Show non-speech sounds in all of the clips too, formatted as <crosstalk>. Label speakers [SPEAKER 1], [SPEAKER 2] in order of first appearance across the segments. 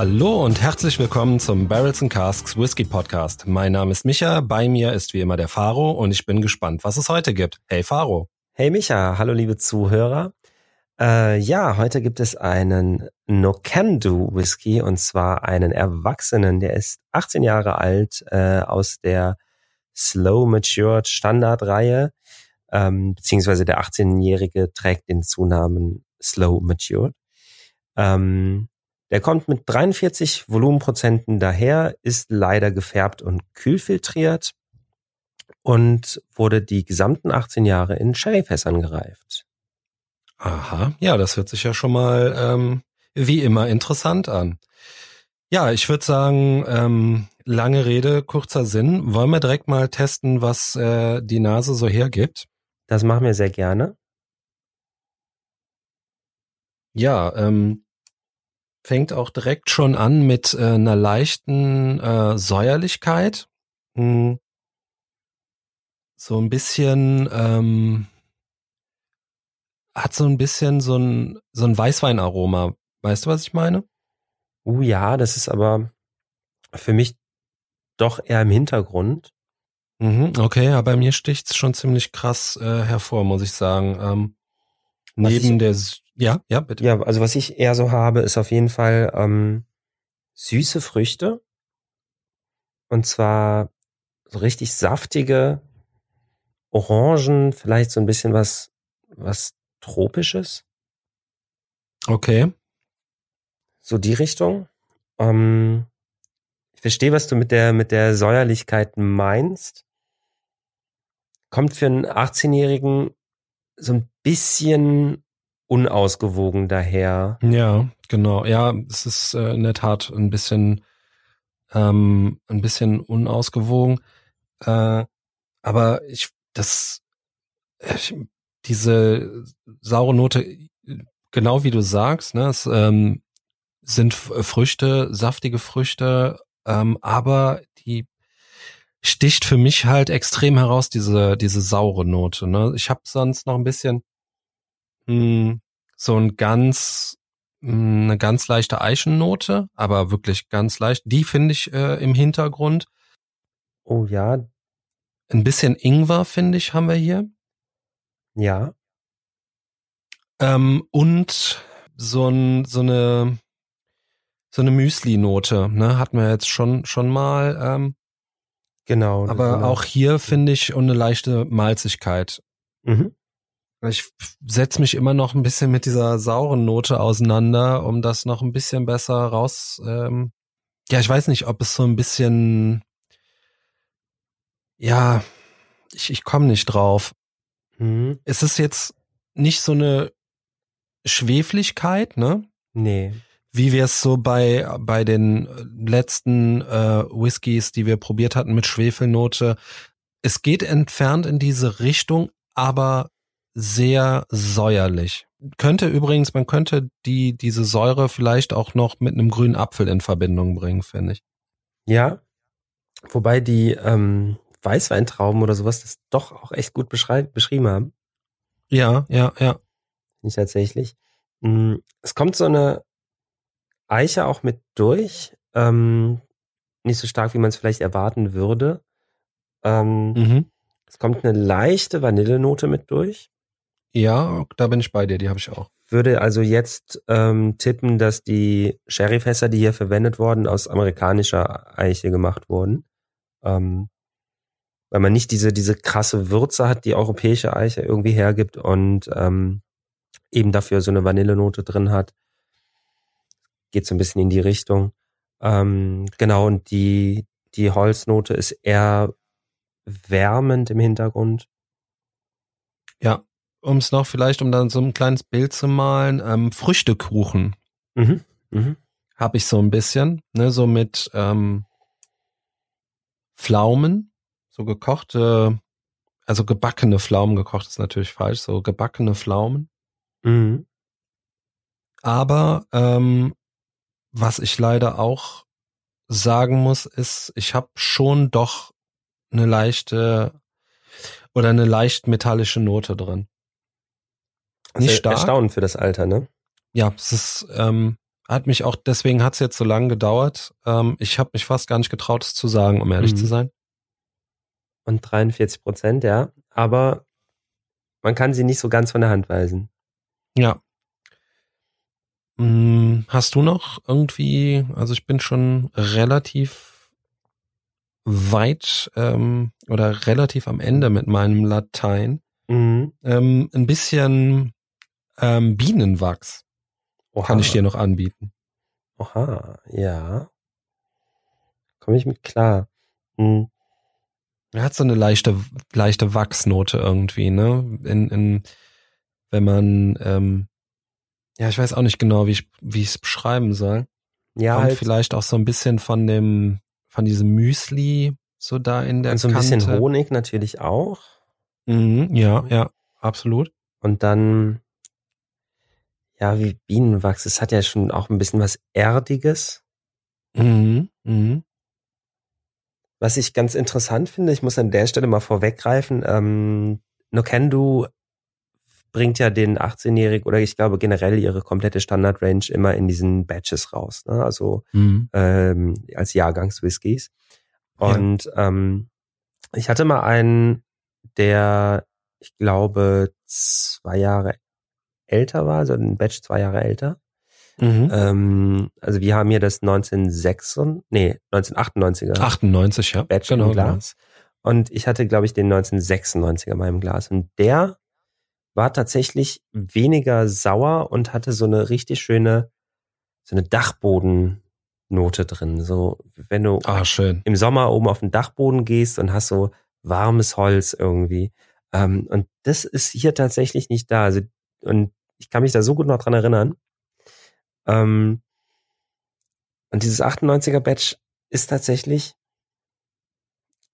[SPEAKER 1] Hallo und herzlich willkommen zum Barrels and Casks Whisky Podcast. Mein Name ist Micha, bei mir ist wie immer der Faro und ich bin gespannt, was es heute gibt. Hey Faro.
[SPEAKER 2] Hey Micha, hallo liebe Zuhörer. Äh, ja, heute gibt es einen No Can Do Whisky und zwar einen Erwachsenen, der ist 18 Jahre alt, äh, aus der Slow Matured Standardreihe, ähm, beziehungsweise der 18-Jährige trägt den Zunamen Slow Matured. Ähm, der kommt mit 43 Volumenprozenten daher, ist leider gefärbt und kühlfiltriert und wurde die gesamten 18 Jahre in Sherryfässern gereift.
[SPEAKER 1] Aha, ja, das hört sich ja schon mal ähm, wie immer interessant an. Ja, ich würde sagen, ähm, lange Rede, kurzer Sinn. Wollen wir direkt mal testen, was äh, die Nase so hergibt?
[SPEAKER 2] Das machen wir sehr gerne.
[SPEAKER 1] Ja, ähm, fängt auch direkt schon an mit äh, einer leichten äh, Säuerlichkeit. Hm. So ein bisschen, ähm, hat so ein bisschen so ein, so ein Weißweinaroma. Weißt du, was ich meine?
[SPEAKER 2] Uh ja, das ist aber für mich doch eher im Hintergrund.
[SPEAKER 1] Mhm, okay, aber bei mir sticht's schon ziemlich krass äh, hervor, muss ich sagen. Ähm, neben ich, der ja, ja, bitte.
[SPEAKER 2] Ja, also was ich eher so habe, ist auf jeden Fall ähm, süße Früchte. Und zwar so richtig saftige Orangen, vielleicht so ein bisschen was, was Tropisches.
[SPEAKER 1] Okay.
[SPEAKER 2] So die Richtung. Ähm, ich verstehe, was du mit der, mit der Säuerlichkeit meinst. Kommt für einen 18-Jährigen so ein bisschen unausgewogen daher.
[SPEAKER 1] Ja, genau. Ja, es ist äh, in der Tat ein bisschen, ähm, ein bisschen unausgewogen. Äh, aber ich, das, ich, diese saure Note, genau wie du sagst, ne, es ähm, sind Früchte, saftige Früchte, ähm, aber die sticht für mich halt extrem heraus, diese, diese saure Note. Ne? Ich habe sonst noch ein bisschen mh, hm, so ein ganz mh, hm, eine ganz leichte Eichennote, aber wirklich ganz leicht. Die finde ich äh, im Hintergrund.
[SPEAKER 2] Oh ja.
[SPEAKER 1] Ein bisschen Ingwer, finde ich, haben wir hier.
[SPEAKER 2] Ja.
[SPEAKER 1] Ähm, und so, ein, so eine so eine Müsli-Note, ne, hatten wir jetzt schon schon mal. Ähm,
[SPEAKER 2] genau.
[SPEAKER 1] Aber genau. auch hier finde ich eine leichte Malzigkeit.
[SPEAKER 2] Mhm.
[SPEAKER 1] Ich setze mich immer noch ein bisschen mit dieser sauren Note auseinander, um das noch ein bisschen besser raus. Ähm, ja, ich weiß nicht, ob es so ein bisschen. Ja, ich, ich komme nicht drauf.
[SPEAKER 2] Mhm.
[SPEAKER 1] Es ist jetzt nicht so eine Schwefligkeit, ne?
[SPEAKER 2] Nee.
[SPEAKER 1] Wie wir es so bei, bei den letzten äh, Whiskys, die wir probiert hatten mit Schwefelnote. Es geht entfernt in diese Richtung, aber sehr säuerlich. Könnte übrigens, man könnte die, diese Säure vielleicht auch noch mit einem grünen Apfel in Verbindung bringen, finde ich.
[SPEAKER 2] Ja. Wobei die ähm, Weißweintrauben oder sowas das doch auch echt gut beschrieben haben.
[SPEAKER 1] Ja, ja, ja.
[SPEAKER 2] Nicht tatsächlich. Mm, es kommt so eine Eiche auch mit durch. Ähm, nicht so stark, wie man es vielleicht erwarten würde. Ähm,
[SPEAKER 1] mhm.
[SPEAKER 2] Es kommt eine leichte Vanillenote mit durch.
[SPEAKER 1] Ja, da bin ich bei dir, die habe ich auch.
[SPEAKER 2] Würde also jetzt ähm, tippen, dass die Sherryfässer, die hier verwendet wurden, aus amerikanischer Eiche gemacht wurden. Ähm, weil man nicht diese, diese krasse Würze hat, die europäische Eiche irgendwie hergibt und ähm, eben dafür so eine Vanillenote drin hat. Geht so ein bisschen in die Richtung. Ähm, genau, und die, die Holznote ist eher wärmend im Hintergrund.
[SPEAKER 1] Ja, um es noch vielleicht, um dann so ein kleines Bild zu malen, ähm, Früchtekuchen.
[SPEAKER 2] Mhm. Mhm.
[SPEAKER 1] Habe ich so ein bisschen, ne, so mit ähm, Pflaumen, so gekochte also gebackene Pflaumen gekocht ist natürlich falsch, so gebackene Pflaumen.
[SPEAKER 2] Mhm.
[SPEAKER 1] Aber ähm, was ich leider auch sagen muss, ist, ich habe schon doch eine leichte oder eine leicht metallische Note drin.
[SPEAKER 2] Nicht stark. Erstaunen für das Alter, ne?
[SPEAKER 1] Ja, es ist, ähm, hat mich auch, deswegen hat es jetzt so lange gedauert. Ähm, ich habe mich fast gar nicht getraut, es zu sagen, um ehrlich mhm. zu sein.
[SPEAKER 2] Und 43 Prozent, ja. Aber man kann sie nicht so ganz von der Hand weisen.
[SPEAKER 1] Ja. Hm, hast du noch irgendwie, also ich bin schon relativ weit ähm, oder relativ am Ende mit meinem Latein. Mhm. Ähm, ein bisschen ähm, Bienenwachs Oha. kann ich dir noch anbieten.
[SPEAKER 2] Oha, ja. Komme ich mit klar. Hm.
[SPEAKER 1] Er hat so eine leichte, leichte Wachsnote irgendwie, ne? In, in, wenn man, ähm, ja, ich weiß auch nicht genau, wie ich, wie ich es beschreiben soll. Ja, Kommt halt. vielleicht auch so ein bisschen von dem, von diesem Müsli so da in der
[SPEAKER 2] Und so ein Kante. bisschen Honig natürlich auch.
[SPEAKER 1] Mhm, ja, ja, absolut.
[SPEAKER 2] Und dann, ja, wie Bienenwachs, es hat ja schon auch ein bisschen was Erdiges.
[SPEAKER 1] Mhm, mhm.
[SPEAKER 2] Was ich ganz interessant finde, ich muss an der Stelle mal vorweggreifen, ähm, Nokendu bringt ja den 18-Jährigen oder ich glaube generell ihre komplette Standard-Range immer in diesen Batches raus, ne? also mhm. ähm, als Jahrgangs-Whiskys. Und ja. ähm, ich hatte mal einen, der, ich glaube, zwei Jahre älter war, also ein Batch zwei Jahre älter. Mhm. Ähm, also wir haben hier das 1996, nee, 1998er.
[SPEAKER 1] 98, ja.
[SPEAKER 2] Batch genau, im Glas. Genau. Und ich hatte, glaube ich, den 1996er in meinem Glas. Und der war tatsächlich weniger sauer und hatte so eine richtig schöne, so eine Dachbodennote drin. So, wenn du
[SPEAKER 1] ah, schön.
[SPEAKER 2] im Sommer oben auf den Dachboden gehst und hast so warmes Holz irgendwie. Ähm, und das ist hier tatsächlich nicht da. Also, und ich kann mich da so gut noch dran erinnern. Ähm, und dieses 98er Batch ist tatsächlich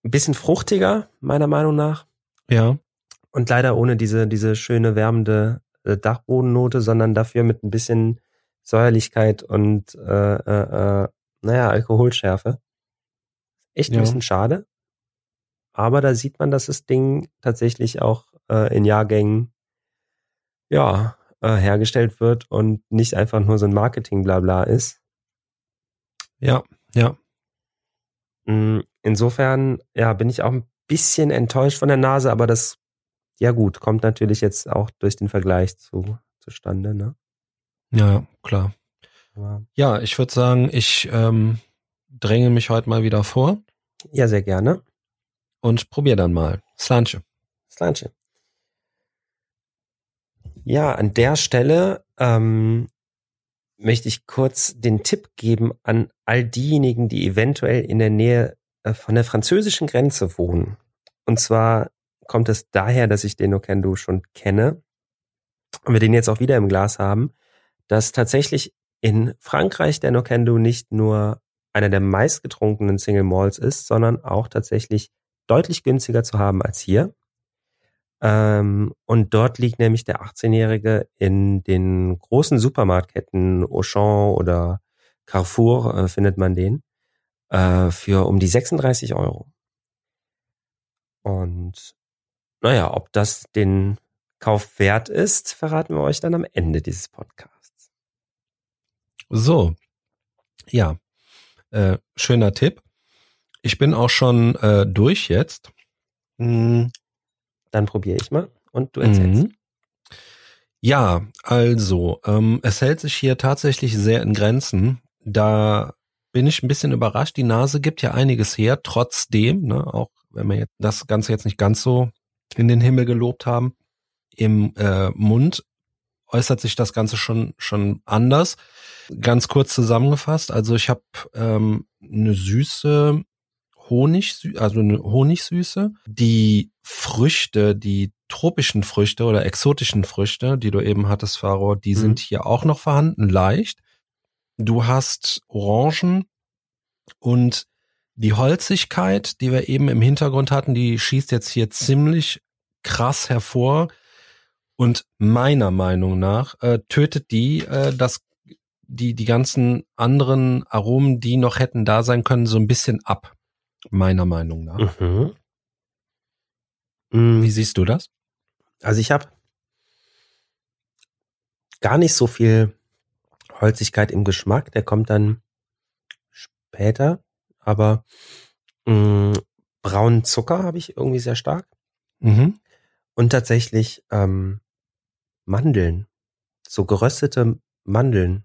[SPEAKER 2] ein bisschen fruchtiger, meiner Meinung nach.
[SPEAKER 1] Ja.
[SPEAKER 2] Und leider ohne diese, diese schöne wärmende äh, Dachbodennote, sondern dafür mit ein bisschen Säuerlichkeit und äh, äh, äh, naja, Alkoholschärfe. Echt ein ja. bisschen schade. Aber da sieht man, dass das Ding tatsächlich auch äh, in Jahrgängen ja äh, hergestellt wird und nicht einfach nur so ein Marketing-Blabla ist.
[SPEAKER 1] Ja, ja.
[SPEAKER 2] Mm, insofern, ja, bin ich auch ein bisschen enttäuscht von der Nase, aber das, ja gut, kommt natürlich jetzt auch durch den Vergleich zu, zustande, ne?
[SPEAKER 1] Ja, klar. Ja, ich würde sagen, ich ähm, dränge mich heute mal wieder vor.
[SPEAKER 2] Ja, sehr gerne.
[SPEAKER 1] Und probier dann mal. Slanche.
[SPEAKER 2] Slanche. Ja, an der Stelle ähm, möchte ich kurz den Tipp geben an all diejenigen, die eventuell in der Nähe äh, von der französischen Grenze wohnen. Und zwar kommt es daher, dass ich den Okendo schon kenne und wir den jetzt auch wieder im Glas haben, dass tatsächlich in Frankreich der Nokendo nicht nur einer der meistgetrunkenen Single Malls ist, sondern auch tatsächlich deutlich günstiger zu haben als hier. Ähm, und dort liegt nämlich der 18-Jährige in den großen Supermarktketten Auchan oder Carrefour äh, findet man den äh, für um die 36 Euro. Und naja, ob das den Kauf wert ist, verraten wir euch dann am Ende dieses Podcasts.
[SPEAKER 1] So, ja, äh, schöner Tipp. Ich bin auch schon äh, durch jetzt.
[SPEAKER 2] Hm, dann probiere ich mal und du erzählst. Mhm.
[SPEAKER 1] Ja, also, ähm, es hält sich hier tatsächlich sehr in Grenzen. Da bin ich ein bisschen überrascht. Die Nase gibt ja einiges her, trotzdem, ne, auch wenn wir jetzt das Ganze jetzt nicht ganz so in den Himmel gelobt haben, im äh, Mund äußert sich das Ganze schon schon anders. Ganz kurz zusammengefasst, also ich habe ähm, eine süße Honig, also eine Honigsüße. Die Früchte, die tropischen Früchte oder exotischen Früchte, die du eben hattest, Faro, die mhm. sind hier auch noch vorhanden, leicht. Du hast Orangen und die Holzigkeit, die wir eben im Hintergrund hatten, die schießt jetzt hier ziemlich krass hervor und meiner Meinung nach äh, tötet die äh, das die die ganzen anderen Aromen, die noch hätten da sein können, so ein bisschen ab. Meiner Meinung nach.
[SPEAKER 2] Mhm.
[SPEAKER 1] Wie
[SPEAKER 2] Mm,
[SPEAKER 1] siehst du das?
[SPEAKER 2] Also ich habe gar nicht so viel Holzigkeit im Geschmack. Der kommt dann später. Aber mh, braunen Zucker habe ich irgendwie sehr stark.
[SPEAKER 1] Mhm.
[SPEAKER 2] Und tatsächlich ähm, Mandeln. So geröstete Mandeln.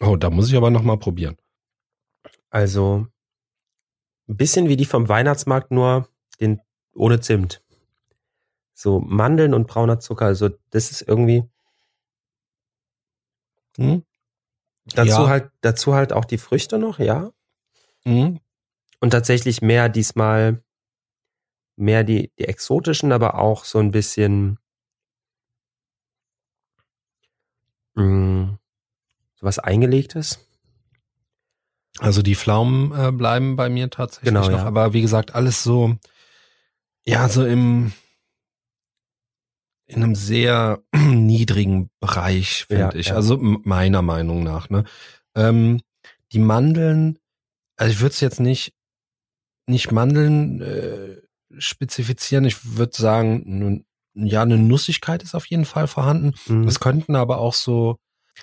[SPEAKER 1] Oh, da muss ich aber noch mal probieren.
[SPEAKER 2] Also ein bisschen wie die vom Weihnachtsmarkt, nur den ohne Zimt. So Mandeln und brauner Zucker. Also das ist irgendwie
[SPEAKER 1] Mhm.
[SPEAKER 2] dazu
[SPEAKER 1] Ja.
[SPEAKER 2] halt dazu halt auch die Früchte noch, ja.
[SPEAKER 1] Mhm.
[SPEAKER 2] Und tatsächlich mehr diesmal mehr die die exotischen, aber auch so ein bisschen mh, so was eingelegtes.
[SPEAKER 1] Also die Pflaumen äh, bleiben bei mir tatsächlich
[SPEAKER 2] Genau,
[SPEAKER 1] noch,
[SPEAKER 2] ja.
[SPEAKER 1] aber wie gesagt, alles so, ja, so im in einem sehr <clears throat> niedrigen Bereich, finde
[SPEAKER 2] Ja,
[SPEAKER 1] ich.
[SPEAKER 2] ja.
[SPEAKER 1] Also meiner Meinung nach. Ne? Ähm, die Mandeln, also ich würde es jetzt nicht nicht Mandeln äh, spezifizieren. Ich würde sagen, nun, ja, eine Nussigkeit ist auf jeden Fall vorhanden.
[SPEAKER 2] Mhm.
[SPEAKER 1] Es könnten aber auch so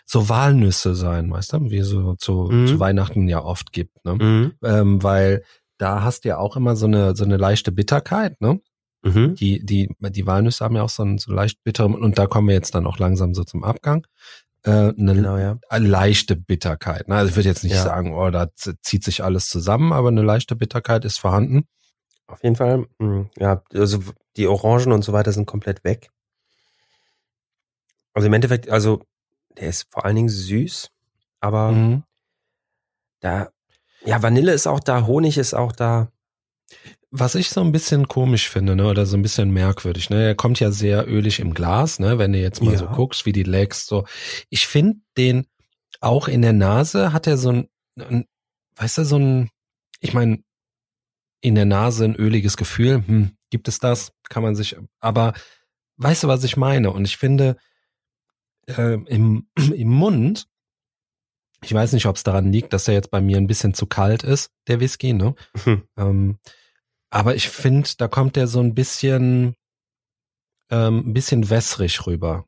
[SPEAKER 1] so Walnüsse sein, weißt du, wie so zu,
[SPEAKER 2] Mhm.
[SPEAKER 1] zu Weihnachten ja oft gibt, ne?
[SPEAKER 2] Mhm.
[SPEAKER 1] ähm, weil da hast du ja auch immer so eine so eine leichte Bitterkeit, ne?
[SPEAKER 2] Mhm.
[SPEAKER 1] Die die die Walnüsse haben ja auch so einen so leicht bitteren und da kommen wir jetzt dann auch langsam so zum Abgang. Äh, eine
[SPEAKER 2] Genau, ja.
[SPEAKER 1] eine leichte Bitterkeit. Ne? Also ich würde jetzt nicht
[SPEAKER 2] Ja.
[SPEAKER 1] sagen, oh, da zieht sich alles zusammen, aber eine leichte Bitterkeit ist vorhanden.
[SPEAKER 2] Auf jeden Fall. mh, Ja, also die Orangen und so weiter sind komplett weg. Also im Endeffekt, also der ist vor allen Dingen süß, aber
[SPEAKER 1] Mhm.
[SPEAKER 2] da, ja, Vanille ist auch da, Honig ist auch da.
[SPEAKER 1] Was ich so ein bisschen komisch finde, ne, oder so ein bisschen merkwürdig, ne, er kommt ja sehr ölig im Glas, ne, wenn du jetzt mal
[SPEAKER 2] Ja.
[SPEAKER 1] so guckst, wie die leckst, so. Ich finde den auch in der Nase hat er so ein, ein weißt du, so ein, ich meine, in der Nase ein öliges Gefühl, hm, gibt es das? Kann man sich, aber weißt du, was ich meine? Und ich finde, äh, im, <clears throat> im Mund, ich weiß nicht, ob es daran liegt, dass er jetzt bei mir ein bisschen zu kalt ist, der Whisky, ne? Ähm, aber ich finde, da kommt der so ein bisschen, ähm, ein bisschen wässrig rüber.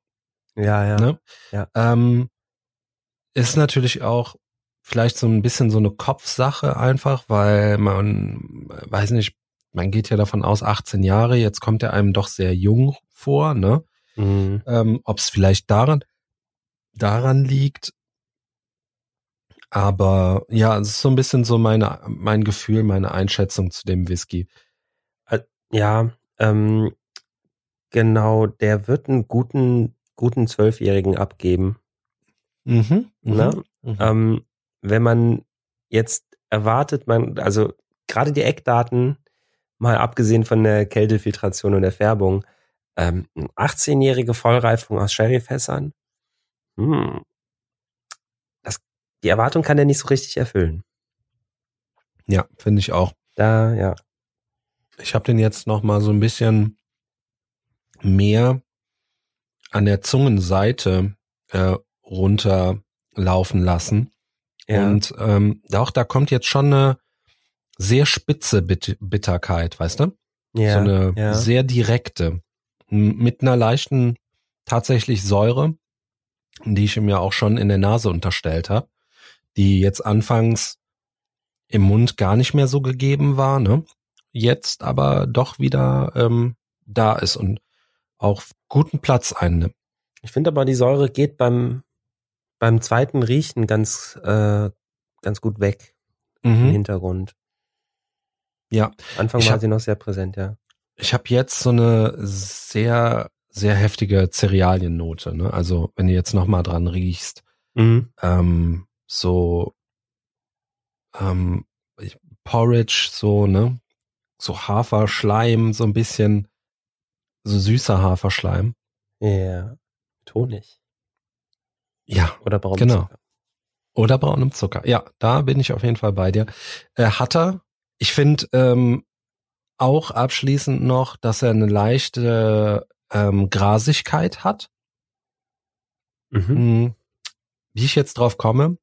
[SPEAKER 2] Ja, ja.
[SPEAKER 1] Ne?
[SPEAKER 2] Ja.
[SPEAKER 1] Ähm, ist natürlich auch vielleicht so ein bisschen so eine Kopfsache einfach, weil man, weiß nicht, man geht ja davon aus, 18 Jahre, jetzt kommt er einem doch sehr jung vor, ne?
[SPEAKER 2] Mhm.
[SPEAKER 1] Ähm, Ob es vielleicht daran, daran liegt. Aber ja, es ist so ein bisschen so meine, mein Gefühl, meine Einschätzung zu dem Whisky.
[SPEAKER 2] Ja, ähm, genau, der wird einen guten, guten Zwölfjährigen abgeben.
[SPEAKER 1] Mhm.
[SPEAKER 2] Ne?
[SPEAKER 1] Mhm.
[SPEAKER 2] Ähm, wenn man jetzt erwartet, man, also gerade die Eckdaten, mal abgesehen von der Kältefiltration und der Färbung, ähm, 18-jährige Vollreifung aus Sherryfässern, hm, die Erwartung kann der nicht so richtig erfüllen.
[SPEAKER 1] Ja, finde ich auch.
[SPEAKER 2] Da, ja.
[SPEAKER 1] Ich habe den jetzt noch mal so ein bisschen mehr an der Zungenseite äh, runterlaufen lassen.
[SPEAKER 2] ja.
[SPEAKER 1] Und ähm, auch da kommt jetzt schon eine sehr spitze Bit Bitterkeit, weißt du?
[SPEAKER 2] ja,
[SPEAKER 1] so eine
[SPEAKER 2] ja.
[SPEAKER 1] sehr direkte, mit einer leichten tatsächlich Säure, die ich ihm ja auch schon in der Nase unterstellt habe, die jetzt anfangs im Mund gar nicht mehr so gegeben war, ne? Jetzt aber doch wieder ähm, da ist und auch guten Platz einnimmt.
[SPEAKER 2] Ich finde aber, die Säure geht beim, beim zweiten Riechen ganz, äh, ganz gut weg im
[SPEAKER 1] Mhm.
[SPEAKER 2] Hintergrund.
[SPEAKER 1] Ja,
[SPEAKER 2] Anfang
[SPEAKER 1] Ich
[SPEAKER 2] war
[SPEAKER 1] hab-
[SPEAKER 2] sie noch sehr präsent, ja.
[SPEAKER 1] ich habe jetzt so eine sehr, sehr heftige Cerealiennote, ne? Also wenn du jetzt noch mal dran riechst,
[SPEAKER 2] Mhm.
[SPEAKER 1] ähm, so ähm, Porridge, so, ne? So Haferschleim, so ein bisschen, so süßer Haferschleim.
[SPEAKER 2] Ja. Honig.
[SPEAKER 1] Ja,
[SPEAKER 2] Oder braunen
[SPEAKER 1] Genau.
[SPEAKER 2] Zucker.
[SPEAKER 1] oder braunem Zucker. Ja, da bin ich auf jeden Fall bei dir. Äh, hat er, ich finde, ähm, auch abschließend noch, dass er eine leichte ähm, Grasigkeit hat.
[SPEAKER 2] Mhm.
[SPEAKER 1] Hm, Wie ich jetzt drauf komme,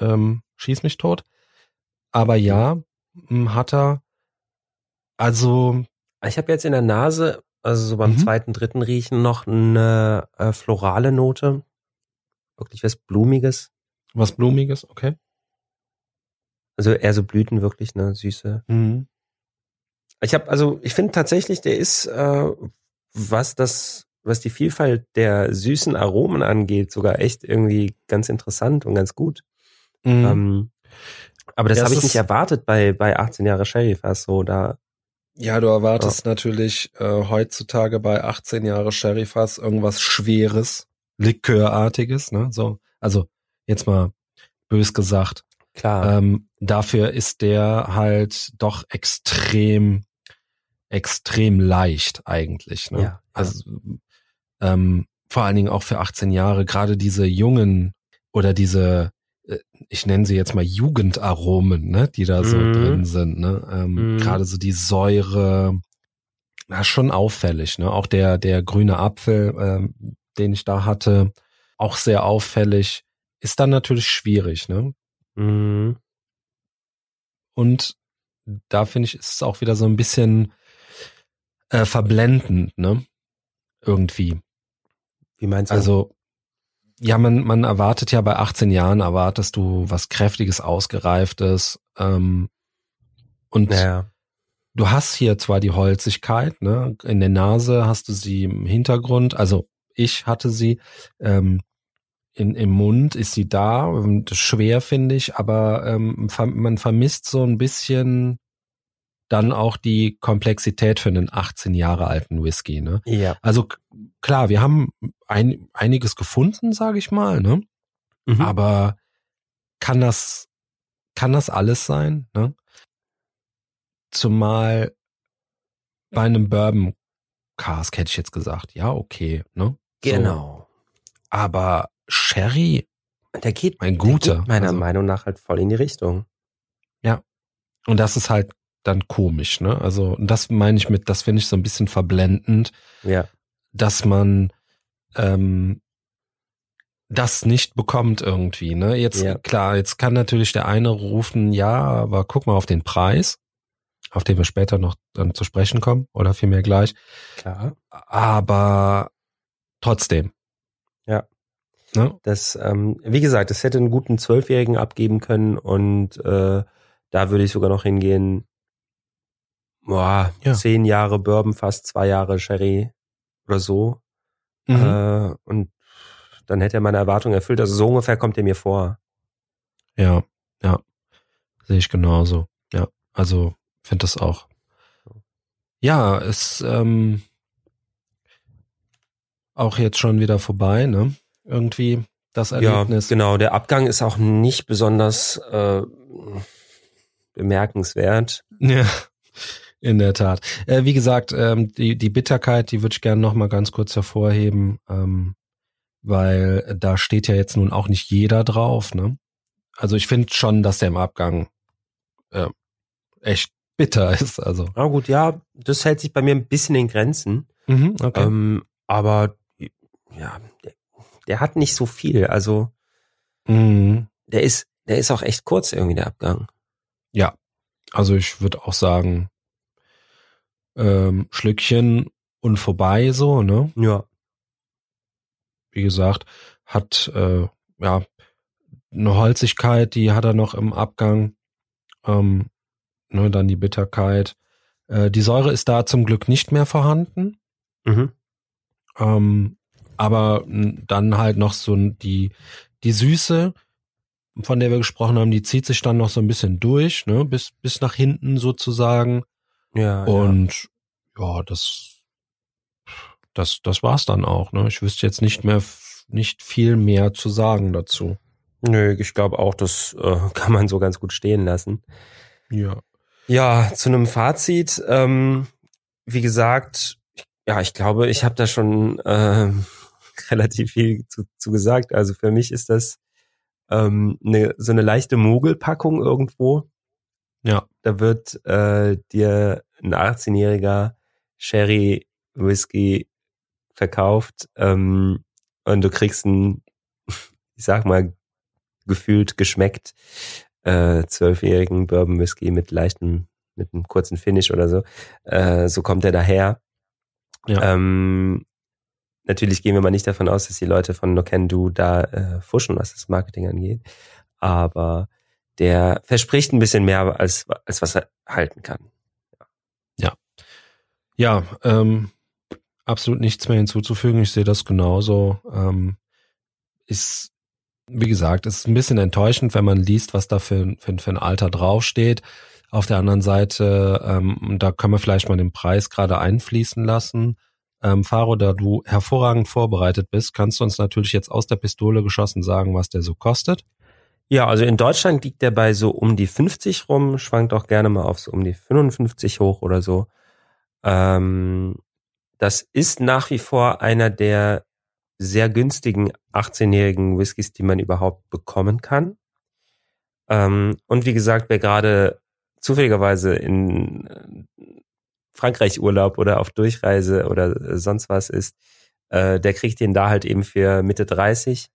[SPEAKER 1] ähm, schieß mich tot. Aber ja, hm, hat er. Also,
[SPEAKER 2] Ich habe jetzt in der Nase, also so beim
[SPEAKER 1] Mhm.
[SPEAKER 2] zweiten, dritten Riechen noch eine äh, florale Note. Wirklich was Blumiges.
[SPEAKER 1] was Blumiges, okay.
[SPEAKER 2] Also eher so Blüten wirklich, ne, süße.
[SPEAKER 1] Mhm.
[SPEAKER 2] Ich habe also, ich finde tatsächlich, der ist, äh, was das, was die Vielfalt der süßen Aromen angeht, sogar echt irgendwie ganz interessant und ganz gut.
[SPEAKER 1] Mhm.
[SPEAKER 2] Ähm, aber das
[SPEAKER 1] Ja,
[SPEAKER 2] habe ich nicht erwartet bei bei 18 Jahre Sherry fast so. Da
[SPEAKER 1] Ja, du erwartest natürlich äh, heutzutage bei 18 Jahre Sherryfass irgendwas Schweres, Likörartiges, ne? So, also jetzt mal bös gesagt.
[SPEAKER 2] klar.
[SPEAKER 1] Ähm, dafür ist der halt doch extrem, extrem leicht eigentlich. Ne?
[SPEAKER 2] Ja, ja.
[SPEAKER 1] Also ähm, vor allen Dingen auch für 18 Jahre, gerade diese jungen oder diese, ich nenne sie jetzt mal Jugendaromen, ne, die da so
[SPEAKER 2] Mhm.
[SPEAKER 1] drin sind. Ne? Ähm,
[SPEAKER 2] Mhm.
[SPEAKER 1] Gerade so die Säure, na, schon auffällig. Ne? Auch der, der grüne Apfel, ähm, den ich da hatte, auch sehr auffällig. Ist dann natürlich schwierig, ne?
[SPEAKER 2] Mhm.
[SPEAKER 1] Und da finde ich, ist es auch wieder so ein bisschen äh, verblendend, ne? Irgendwie.
[SPEAKER 2] Wie meinst du?
[SPEAKER 1] Also, ja, man, man erwartet ja bei 18 Jahren, erwartest du was Kräftiges, Ausgereiftes. Ähm, und
[SPEAKER 2] naja.
[SPEAKER 1] du hast hier zwar die Holzigkeit, ne? In der Nase hast du sie im Hintergrund, also ich hatte sie. Ähm, in, Im Mund ist sie da, schwer finde ich, aber ähm, man vermisst so ein bisschen dann auch die Komplexität für einen 18 Jahre alten Whisky. Ne?
[SPEAKER 2] Ja.
[SPEAKER 1] Also klar, wir haben ein, einiges gefunden, sage ich mal, ne?
[SPEAKER 2] Mhm.
[SPEAKER 1] aber kann das kann das alles sein? Ne? Zumal bei einem Bourbon Cask hätte ich jetzt gesagt, ja okay, ne? So,
[SPEAKER 2] genau.
[SPEAKER 1] aber Sherry,
[SPEAKER 2] Der geht,
[SPEAKER 1] ein
[SPEAKER 2] der
[SPEAKER 1] guter.
[SPEAKER 2] geht meiner
[SPEAKER 1] also,
[SPEAKER 2] Meinung nach halt voll in die Richtung.
[SPEAKER 1] Und das ist halt dann komisch, ne? Also und das meine ich mit, das finde ich so ein bisschen verblendend,
[SPEAKER 2] Ja.
[SPEAKER 1] dass man ähm, das nicht bekommt irgendwie, ne? Jetzt
[SPEAKER 2] Ja.
[SPEAKER 1] klar, jetzt kann natürlich der eine rufen, ja, aber guck mal auf den Preis, auf den wir später noch dann zu sprechen kommen oder vielmehr gleich.
[SPEAKER 2] Klar.
[SPEAKER 1] Aber trotzdem.
[SPEAKER 2] Ja.
[SPEAKER 1] Ne?
[SPEAKER 2] Das, ähm, wie gesagt, es hätte einen guten Zwölfjährigen abgeben können und äh, da würde ich sogar noch hingehen. Boah,
[SPEAKER 1] Ja.
[SPEAKER 2] zehn Jahre Bourbon, fast zwei Jahre Sherry oder so.
[SPEAKER 1] Mhm.
[SPEAKER 2] Äh, und dann hätte er meine Erwartung erfüllt. Also so ungefähr kommt er mir vor.
[SPEAKER 1] Ja, ja. Sehe ich genauso. Ja, also finde das auch. Ja, ist ähm, auch jetzt schon wieder vorbei, ne? Irgendwie das Erlebnis.
[SPEAKER 2] Ja, genau. Der Abgang ist auch nicht besonders äh, bemerkenswert.
[SPEAKER 1] Ja, in der Tat. Äh, wie gesagt, ähm, die, die Bitterkeit, die würde ich gerne noch mal ganz kurz hervorheben, ähm, weil da steht ja jetzt nun auch nicht jeder drauf. Ne? Also ich finde schon, dass der im Abgang äh, echt bitter <laughs> ist. Also
[SPEAKER 2] Na gut, ja, das hält sich bei mir ein bisschen in Grenzen.
[SPEAKER 1] mhm, okay.
[SPEAKER 2] Ähm, aber ja, der, der hat nicht so viel. Also
[SPEAKER 1] Mhm.
[SPEAKER 2] der ist, der ist auch echt kurz irgendwie der Abgang.
[SPEAKER 1] Ja, also ich würde auch sagen, ähm, Schlückchen und vorbei so, ne?
[SPEAKER 2] Ja.
[SPEAKER 1] Wie gesagt, hat äh, ja eine Holzigkeit, die hat er noch im Abgang. Ähm, ne, dann die Bitterkeit. Äh, die Säure ist da zum Glück nicht mehr vorhanden.
[SPEAKER 2] Mhm.
[SPEAKER 1] Ähm, aber dann halt noch so die, die Süße, von der wir gesprochen haben, die zieht sich dann noch so ein bisschen durch, ne, bis, bis nach hinten sozusagen.
[SPEAKER 2] Ja.
[SPEAKER 1] Und ja, das, das, das war's dann auch, ne. Ich wüsste jetzt nicht mehr, nicht viel mehr zu sagen dazu.
[SPEAKER 2] ja. Nö, ich glaube auch, das äh, <laughs> kann man so ganz gut stehen lassen.
[SPEAKER 1] Ja.
[SPEAKER 2] Ja, zu einem Fazit. Ähm, wie gesagt, ja, ich glaube, ich habe da schon ähm, <laughs> relativ viel zu, zu gesagt. Also für mich ist das ähm, eine, so eine leichte Mogelpackung irgendwo.
[SPEAKER 1] Ja.
[SPEAKER 2] Da wird äh, dir ein 18-jähriger Sherry Whisky verkauft ähm, und du kriegst einen, <laughs> ich sag mal, gefühlt geschmeckt äh, zwölfjährigen Bourbon Whisky mit leichten, mit einem kurzen Finish oder so. Äh, so kommt er daher.
[SPEAKER 1] Ja.
[SPEAKER 2] Ähm, natürlich gehen wir mal nicht davon aus, dass die Leute von No Can Do da äh, fuschen, was das Marketing angeht. Aber der verspricht ein bisschen mehr, als, als was er halten kann.
[SPEAKER 1] Ja, ähm, absolut nichts mehr hinzuzufügen. Ich sehe das genauso. Ähm, ist, wie gesagt, ist ein bisschen enttäuschend, wenn man liest, was da für, für, für ein Alter draufsteht. Auf der anderen Seite, ähm, da können wir vielleicht mal den Preis gerade einfließen lassen. Ähm, Faro, da du hervorragend vorbereitet bist, kannst du uns natürlich jetzt aus der Pistole geschossen sagen, was der so kostet.
[SPEAKER 2] Ja, also in Deutschland liegt der bei so um die 50 rum, schwankt auch gerne mal auf so um die 55 hoch oder so. Ähm, das ist nach wie vor einer der sehr günstigen 18-jährigen Whiskys, die man überhaupt bekommen kann. Ähm, und wie gesagt, wer gerade zufälligerweise in äh, Frankreich Urlaub oder auf Durchreise oder sonst was ist, äh, der kriegt den da halt eben für Mitte 30.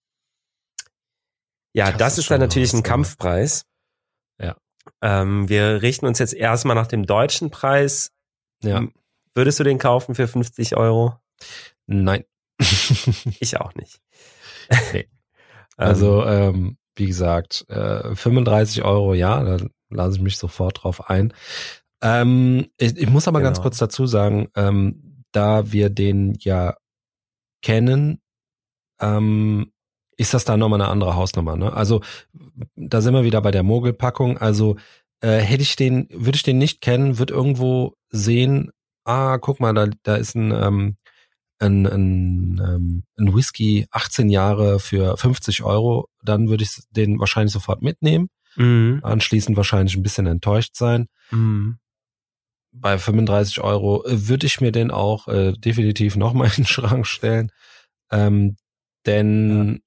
[SPEAKER 2] Ja, das,
[SPEAKER 1] Das
[SPEAKER 2] ist,
[SPEAKER 1] ist
[SPEAKER 2] dann natürlich ein Kampfpreis.
[SPEAKER 1] Ja.
[SPEAKER 2] Ähm, wir richten uns jetzt erstmal nach dem deutschen Preis.
[SPEAKER 1] Ja.
[SPEAKER 2] Würdest du den kaufen für 50 Euro?
[SPEAKER 1] Nein. <laughs>
[SPEAKER 2] Ich auch nicht.
[SPEAKER 1] Nee. <laughs>
[SPEAKER 2] Ähm,
[SPEAKER 1] Also, ähm, wie gesagt, äh, 35 Euro, ja, da lasse ich mich sofort drauf ein. Ähm, ich, ich muss aber ganz
[SPEAKER 2] Genau.
[SPEAKER 1] kurz dazu sagen, ähm, da wir den ja kennen, ähm, ist das da nochmal eine andere Hausnummer. Ne? Also da sind wir wieder bei der Mogelpackung. Also äh, hätte ich den, würde ich den nicht kennen, würde irgendwo sehen, ah, guck mal, da, da ist ein, ähm, ein, ein, ähm, ein Whisky 18 Jahre für 50 Euro, dann würde ich den wahrscheinlich sofort mitnehmen,
[SPEAKER 2] mhm.
[SPEAKER 1] anschließend wahrscheinlich ein bisschen enttäuscht sein.
[SPEAKER 2] Mhm.
[SPEAKER 1] Bei 35 Euro äh, würde ich mir den auch äh, definitiv nochmal in den Schrank stellen. Ähm, denn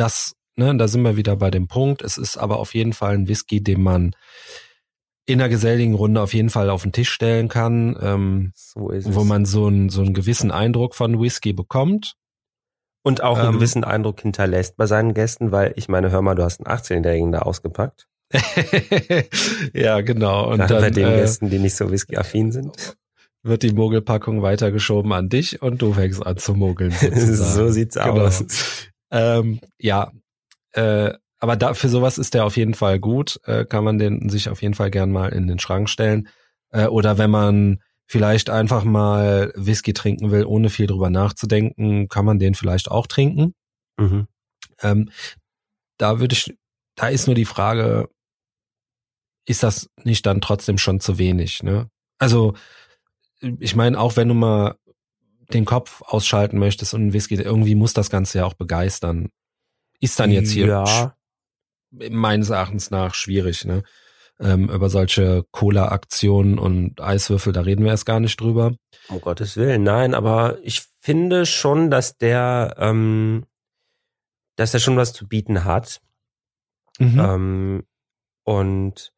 [SPEAKER 1] das, ne, da sind wir wieder bei dem Punkt. Es ist aber auf jeden Fall ein Whisky, den man in einer geselligen Runde auf jeden Fall auf den Tisch stellen kann, ähm,
[SPEAKER 2] So
[SPEAKER 1] wo man so, einen so einen gewissen Eindruck von Whisky bekommt.
[SPEAKER 2] und auch einen
[SPEAKER 1] ähm,
[SPEAKER 2] gewissen Eindruck hinterlässt bei seinen Gästen, weil ich meine, hör mal, du hast einen 18-Jährigen da ausgepackt. <laughs>
[SPEAKER 1] ja, genau. Und
[SPEAKER 2] Gerade
[SPEAKER 1] dann
[SPEAKER 2] bei den
[SPEAKER 1] äh,
[SPEAKER 2] Gästen, die nicht so whisky-affin sind.
[SPEAKER 1] wird die Mogelpackung weitergeschoben an dich und du fängst an zu mogeln. <laughs>
[SPEAKER 2] so sieht's
[SPEAKER 1] Genau.
[SPEAKER 2] aus.
[SPEAKER 1] Ähm, ja, äh, aber da, für sowas ist der auf jeden Fall gut. Äh, kann man den sich auf jeden Fall gern mal in den Schrank stellen. Äh, oder wenn man vielleicht einfach mal Whisky trinken will, ohne viel drüber nachzudenken, kann man den vielleicht auch trinken.
[SPEAKER 2] Mhm.
[SPEAKER 1] Ähm, da würde ich, da ist nur die Frage, ist das nicht dann trotzdem schon zu wenig? Ne? Also, ich meine, auch wenn du mal den Kopf ausschalten möchtest und ein Whisky, irgendwie muss das Ganze ja auch begeistern. Ist dann jetzt hier
[SPEAKER 2] Ja,
[SPEAKER 1] meines Erachtens nach schwierig, ne? Ähm, über solche Cola-Aktionen und Eiswürfel, da reden wir erst gar nicht drüber.
[SPEAKER 2] um Gottes Willen, nein, aber ich finde schon, dass der, ähm, dass der schon was zu bieten hat.
[SPEAKER 1] Mhm.
[SPEAKER 2] Ähm, und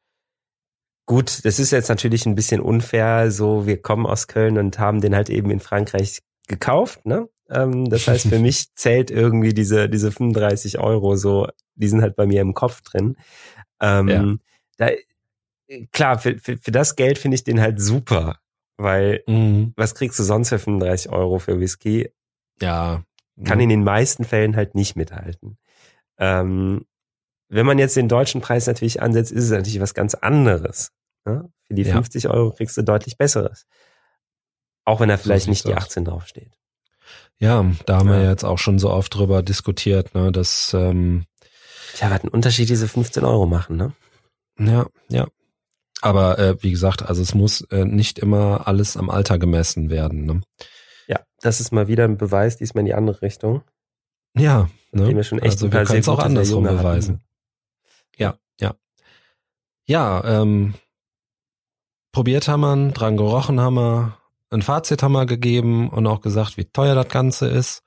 [SPEAKER 2] gut, das ist jetzt natürlich ein bisschen unfair, so wir kommen aus Köln und haben den halt eben in Frankreich gekauft, ne? Ähm, das heißt, für <laughs> mich zählt irgendwie diese, diese 35 Euro so, die sind halt bei mir im Kopf drin. Ähm,
[SPEAKER 1] Ja.
[SPEAKER 2] da, klar, für, für, für das Geld finde ich den halt super, weil
[SPEAKER 1] Mhm.
[SPEAKER 2] was kriegst du sonst für 35 Euro für Whisky?
[SPEAKER 1] Ja.
[SPEAKER 2] kann
[SPEAKER 1] Mhm.
[SPEAKER 2] in den meisten Fällen halt nicht mithalten. Ähm, wenn man jetzt den deutschen Preis natürlich ansetzt, ist es natürlich was ganz anderes. Ne? Für die
[SPEAKER 1] Ja.
[SPEAKER 2] 50 Euro kriegst du deutlich besseres. Auch wenn da vielleicht nicht die
[SPEAKER 1] aus.
[SPEAKER 2] 18 draufsteht.
[SPEAKER 1] Ja, da haben wir
[SPEAKER 2] Ja.
[SPEAKER 1] jetzt auch schon so oft drüber diskutiert, ne, dass ähm,
[SPEAKER 2] Tja, was einen Unterschied diese 15 Euro machen, ne?
[SPEAKER 1] ja, ja. Aber äh, wie gesagt, also es muss äh, nicht immer alles am Alter gemessen werden. Ne?
[SPEAKER 2] Ja, das ist mal wieder ein Beweis, diesmal in die andere Richtung.
[SPEAKER 1] Ja,
[SPEAKER 2] Den
[SPEAKER 1] ne?
[SPEAKER 2] wir schon echt
[SPEAKER 1] also wir können es auch andersrum beweisen. Ja, ja. Ja, ähm, probiert haben wir, dran gerochen haben wir, ein Fazit haben wir gegeben und auch gesagt, wie teuer das Ganze ist.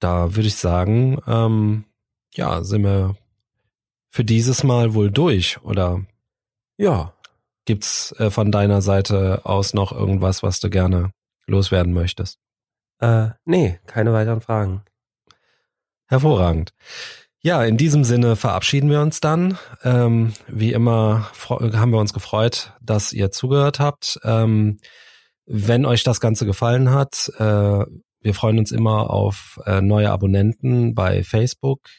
[SPEAKER 1] Da würde ich sagen, ähm, ja, sind wir für dieses Mal wohl durch, oder
[SPEAKER 2] Ja.
[SPEAKER 1] Gibt's äh, von deiner Seite aus noch irgendwas, was du gerne loswerden möchtest?
[SPEAKER 2] Äh, nee, keine weiteren Fragen.
[SPEAKER 1] Hervorragend. Ja, in diesem Sinne verabschieden wir uns dann. Ähm, wie immer haben wir uns gefreut, dass ihr zugehört habt. Ähm, wenn euch das Ganze gefallen hat, äh, wir freuen uns immer auf äh, neue Abonnenten bei Facebook.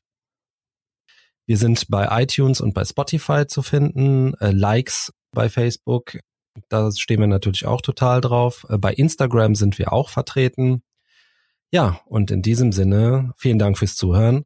[SPEAKER 1] Wir sind bei iTunes und bei Spotify zu finden. Äh, Likes bei Facebook, da stehen wir natürlich auch total drauf. Äh, bei Instagram sind wir auch vertreten. Ja, und in diesem Sinne, vielen Dank fürs Zuhören.